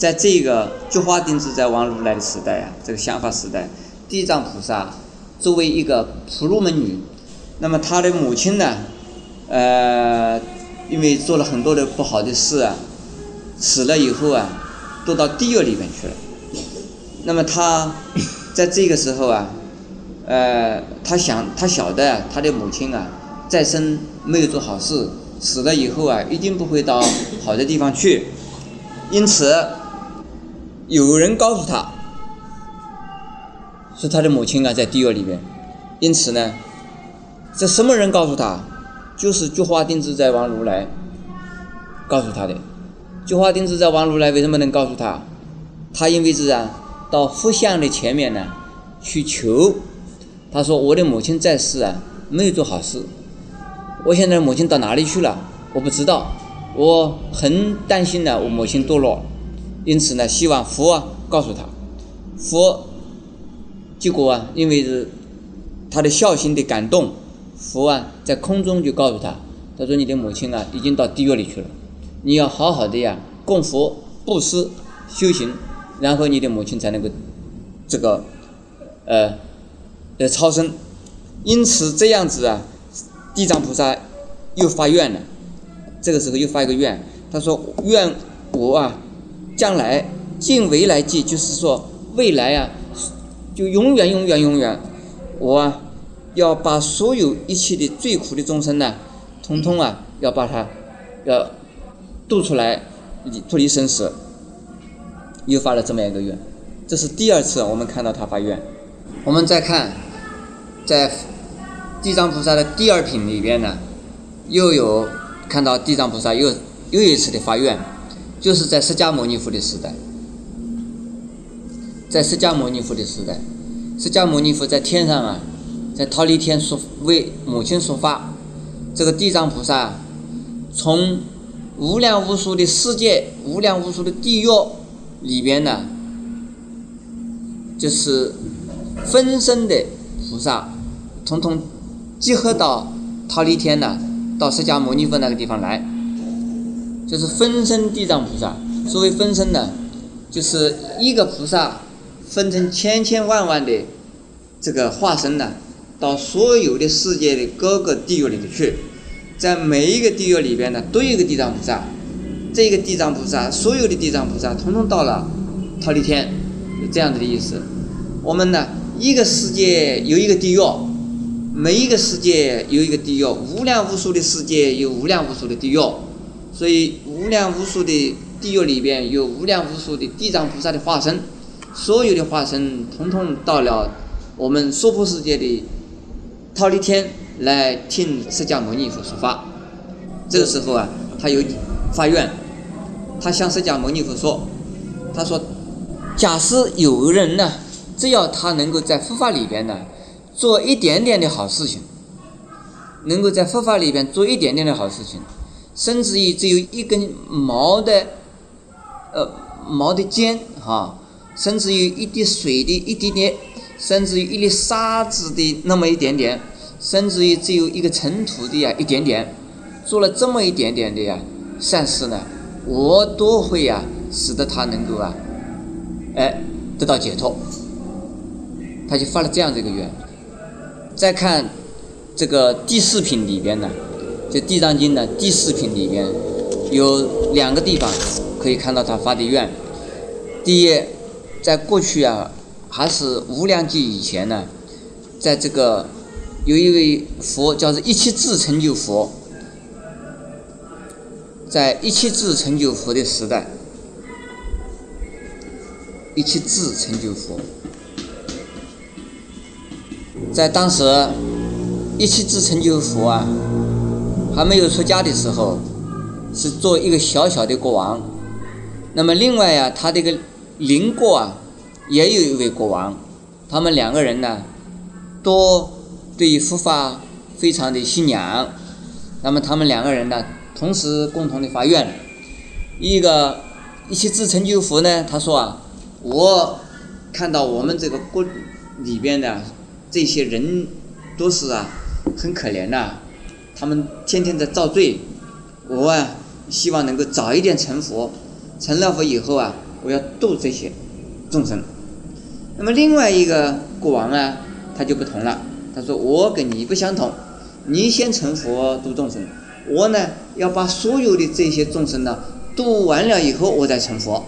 在这个菊花定自在王如来的时代啊，这个想法时代，地藏菩萨作为一个婆罗门女，那么她的母亲呢，呃，因为做了很多的不好的事啊，死了以后啊，都到地狱里面去了。那么她在这个时候啊，呃，她想，她晓得她的母亲啊，再生没有做好事，死了以后啊，一定不会到好的地方去，因此。有人告诉他，是他的母亲啊，在地狱里边。因此呢，这什么人告诉他？就是菊花定制在王如来告诉他的。菊花定制在王如来为什么能告诉他？他因为是啊，到佛像的前面呢去求。他说：“我的母亲在世啊，没有做好事。我现在母亲到哪里去了？我不知道。我很担心呢，我母亲堕落。”因此呢，希望佛啊告诉他，佛结果啊，因为是他的孝心的感动，佛啊在空中就告诉他，他说你的母亲啊已经到地狱里去了，你要好好的呀供佛布施修行，然后你的母亲才能够这个呃呃超生。因此这样子啊，地藏菩萨又发愿了，这个时候又发一个愿，他说愿我啊。将来尽未来际，就是说未来啊，就永远永远永远，我啊要把所有一切的最苦的众生呢，通通啊要把它要渡出来，脱离生死。又发了这么一个愿，这是第二次我们看到他发愿。我们再看，在地藏菩萨的第二品里边呢，又有看到地藏菩萨又又一次的发愿。就是在释迦牟尼佛的时代，在释迦牟尼佛的时代，释迦牟尼佛在天上啊，在忉利天说为母亲说法，这个地藏菩萨从无量无数的世界、无量无数的地狱里边呢，就是分身的菩萨，统统集合到忉利天呢，到释迦牟尼佛那个地方来。就是分身地藏菩萨。所谓分身呢，就是一个菩萨分成千千万万的这个化身呢，到所有的世界的各个地狱里头去，在每一个地狱里边呢，都有一个地藏菩萨。这个地藏菩萨，所有的地藏菩萨，统统到了忉利天，这样子的意思。我们呢，一个世界有一个地狱，每一个世界有一个地狱，无量无数的世界有无量无数的地狱。所以无量无数的地狱里边有无量无数的地藏菩萨的化身，所有的化身统统到了我们娑婆世界的忉利天来听释迦牟尼佛说法。这个时候啊，他有发愿，他向释迦牟尼佛说：“他说，假使有人呢，只要他能够在佛法里边呢做一点点的好事情，能够在佛法里边做一点点的好事情。”甚至于只有一根毛的，呃，毛的尖哈，甚至于一滴水的一点点，甚至于一粒沙子的那么一点点，甚至于只有一个尘土的呀一点点，做了这么一点点的呀善事呢，我都会呀使得他能够啊，哎得到解脱。他就发了这样的一个愿。再看这个第四品里边呢。就《地藏经》的第四品里面有两个地方可以看到他发的愿。第一，在过去啊，还是无量劫以前呢，在这个有一位佛叫做一切智成就佛，在一切智成就佛的时代，一切智成就佛，在当时一切智成就佛啊。还没有出家的时候，是做一个小小的国王。那么另外呀，他这个邻国啊，也有一位国王。他们两个人呢，都对佛法非常的信仰。那么他们两个人呢，同时共同的发愿。一个一起自成就佛呢，他说啊，我看到我们这个国里边的这些人都是啊，很可怜呐。他们天天在造罪，我啊希望能够早一点成佛，成了佛以后啊，我要度这些众生。那么另外一个国王啊，他就不同了，他说我跟你不相同，你先成佛度众生，我呢要把所有的这些众生呢度完了以后，我再成佛。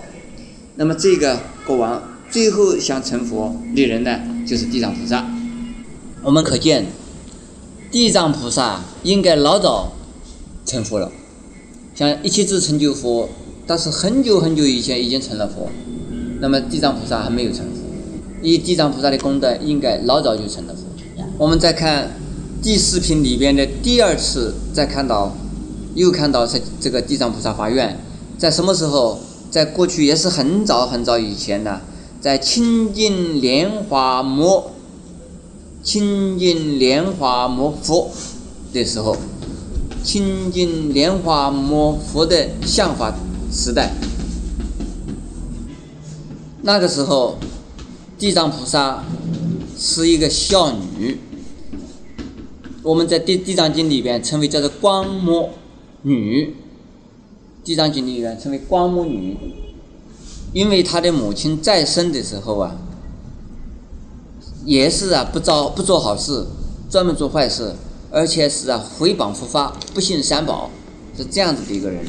那么这个国王最后想成佛的人呢，就是地藏菩萨。我们可见，地藏菩萨应该老早成佛了。像一切智成就佛，但是很久很久以前已经成了佛，那么地藏菩萨还没有成佛。以地藏菩萨的功德，应该老早就成了佛。我们再看第四品里边的第二次，再看到又看到这这个地藏菩萨发愿，在什么时候？在过去也是很早很早以前呢，在清净莲华摩清净莲华摩佛。的时候。清净莲花摩佛的相法时代，那个时候，地藏菩萨是一个孝女，我们在地地藏经里边称为叫做光摩女，地藏经里边称为光摩女，因为她的母亲在生的时候啊，也是啊不招不做好事，专门做坏事。而且是啊，诽谤佛法，不信三宝，是这样子的一个人。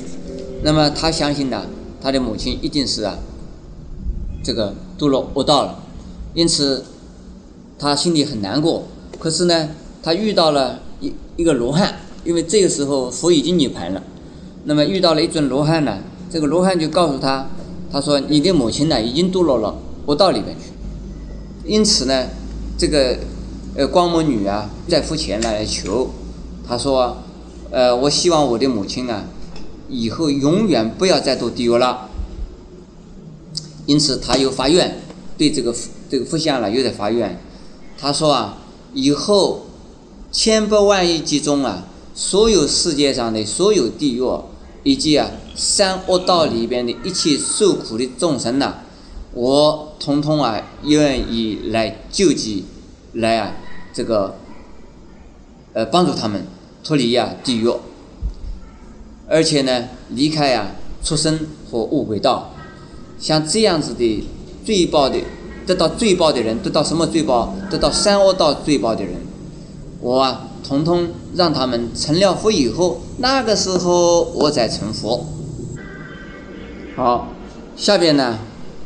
那么他相信呢，他的母亲一定是啊，这个堕落恶道了，因此他心里很难过。可是呢，他遇到了一一个罗汉，因为这个时候佛已经涅盘了。那么遇到了一尊罗汉呢，这个罗汉就告诉他，他说你的母亲呢已经堕落了恶道里面去。因此呢，这个。呃，光魔女啊，在付钱来求，她说：“呃，我希望我的母亲啊，以后永远不要再堕地狱了。”因此，他又发愿，对这个这个佛像呢，又在发愿。他说啊，以后千百万亿劫中啊，所有世界上的所有地狱，以及啊三恶道里边的一切受苦的众生呐，我统统啊愿意来救济，来啊。这个，呃，帮助他们脱离呀地狱，而且呢，离开呀畜生和恶鬼道，像这样子的罪报的，得到罪报的人，得到什么罪报？得到三恶道罪报的人，我啊，统统让他们成了佛以后，那个时候我再成佛。好，下边呢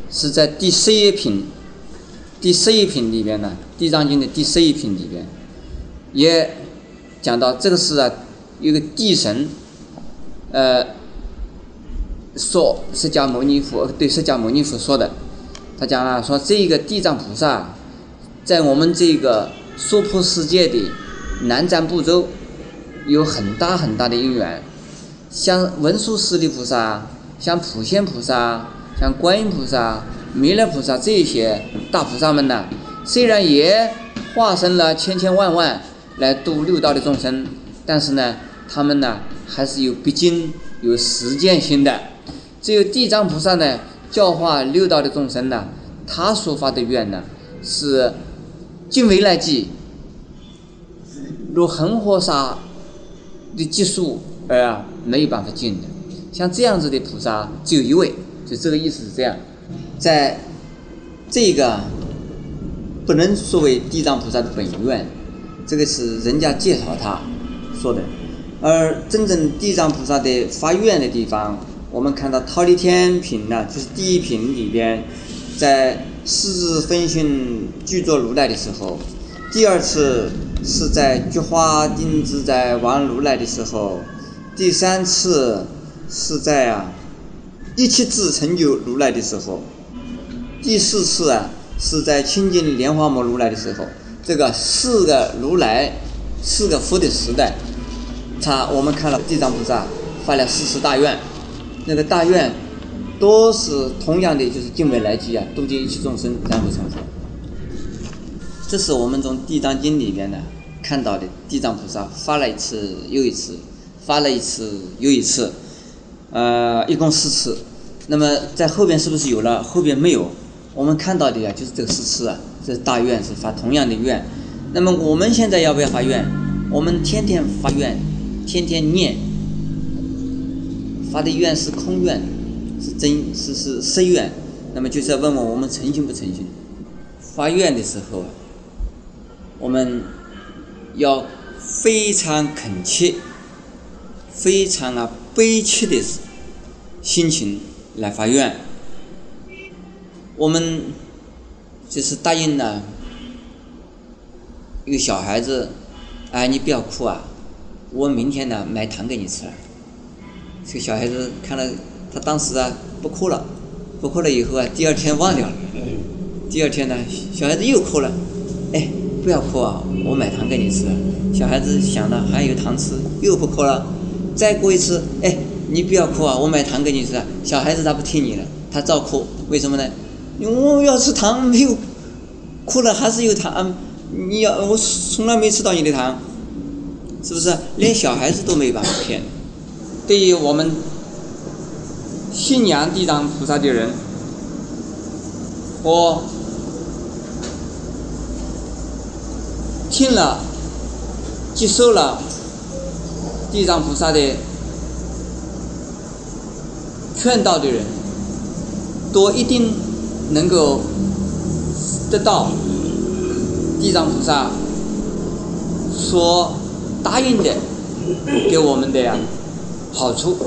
是在第十一品。第十一品里边呢，《地藏经》的第十一品里边，也讲到这个是啊，一个地神，呃，说释迦牟尼佛对释迦牟尼佛说的，他讲了，说这个地藏菩萨，在我们这个娑婆世界的南瞻部洲，有很大很大的因缘，像文殊师利菩萨，像普贤菩萨，像观音菩萨。弥勒菩萨这些大菩萨们呢，虽然也化身了千千万万来度六道的众生，但是呢，他们呢还是有必经、有实践心的。只有地藏菩萨呢，教化六道的众生呢，他所发的愿呢，是尽未来际，如恒河沙的积数而没有办法尽的。像这样子的菩萨只有一位，就这个意思是这样。在这个不能作为地藏菩萨的本愿，这个是人家介绍他说的，而真正地藏菩萨的发愿的地方，我们看到忉利天品呢，就是第一品里边，在四字分训具作如来的时候，第二次是在菊花定自在王如来的时候，第三次是在啊一切智成就如来的时候。第四次啊，是在清净莲花摩如来的时候，这个四个如来、四个佛的时代，他我们看了地藏菩萨发了四十大愿，那个大愿都是同样的，就是敬未来际啊，度尽一切众生，然后成佛。这是我们从地藏经里面呢看到的地藏菩萨发了一次又一次，发了一次又一次，呃，一共四次。那么在后边是不是有了？后边没有。我们看到的呀，就是这个四次啊，这大愿是发同样的愿。那么我们现在要不要发愿？我们天天发愿，天天念，发的愿是空愿，是真，是是实愿。那么就是要问问我们诚心不诚心。发愿的时候啊，我们要非常恳切、非常啊悲切的心情来发愿。我们就是答应了一个小孩子，哎，你不要哭啊，我明天呢买糖给你吃。这个小孩子看了，他当时啊不哭了，不哭了以后啊，第二天忘掉了。第二天呢，小孩子又哭了，哎，不要哭啊，我买糖给你吃。小孩子想了还有糖吃，又不哭了。再过一次，哎，你不要哭啊，我买糖给你吃。小孩子他不听你的，他照哭，为什么呢？因为我要吃糖，没有哭了还是有糖。你要我从来没吃到你的糖，是不是？连小孩子都没办法骗。对于我们信仰地藏菩萨的人，我。听了、接受了地藏菩萨的劝导的人，都一定能够得到地藏菩萨所答应的给我们的呀好处。